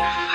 life.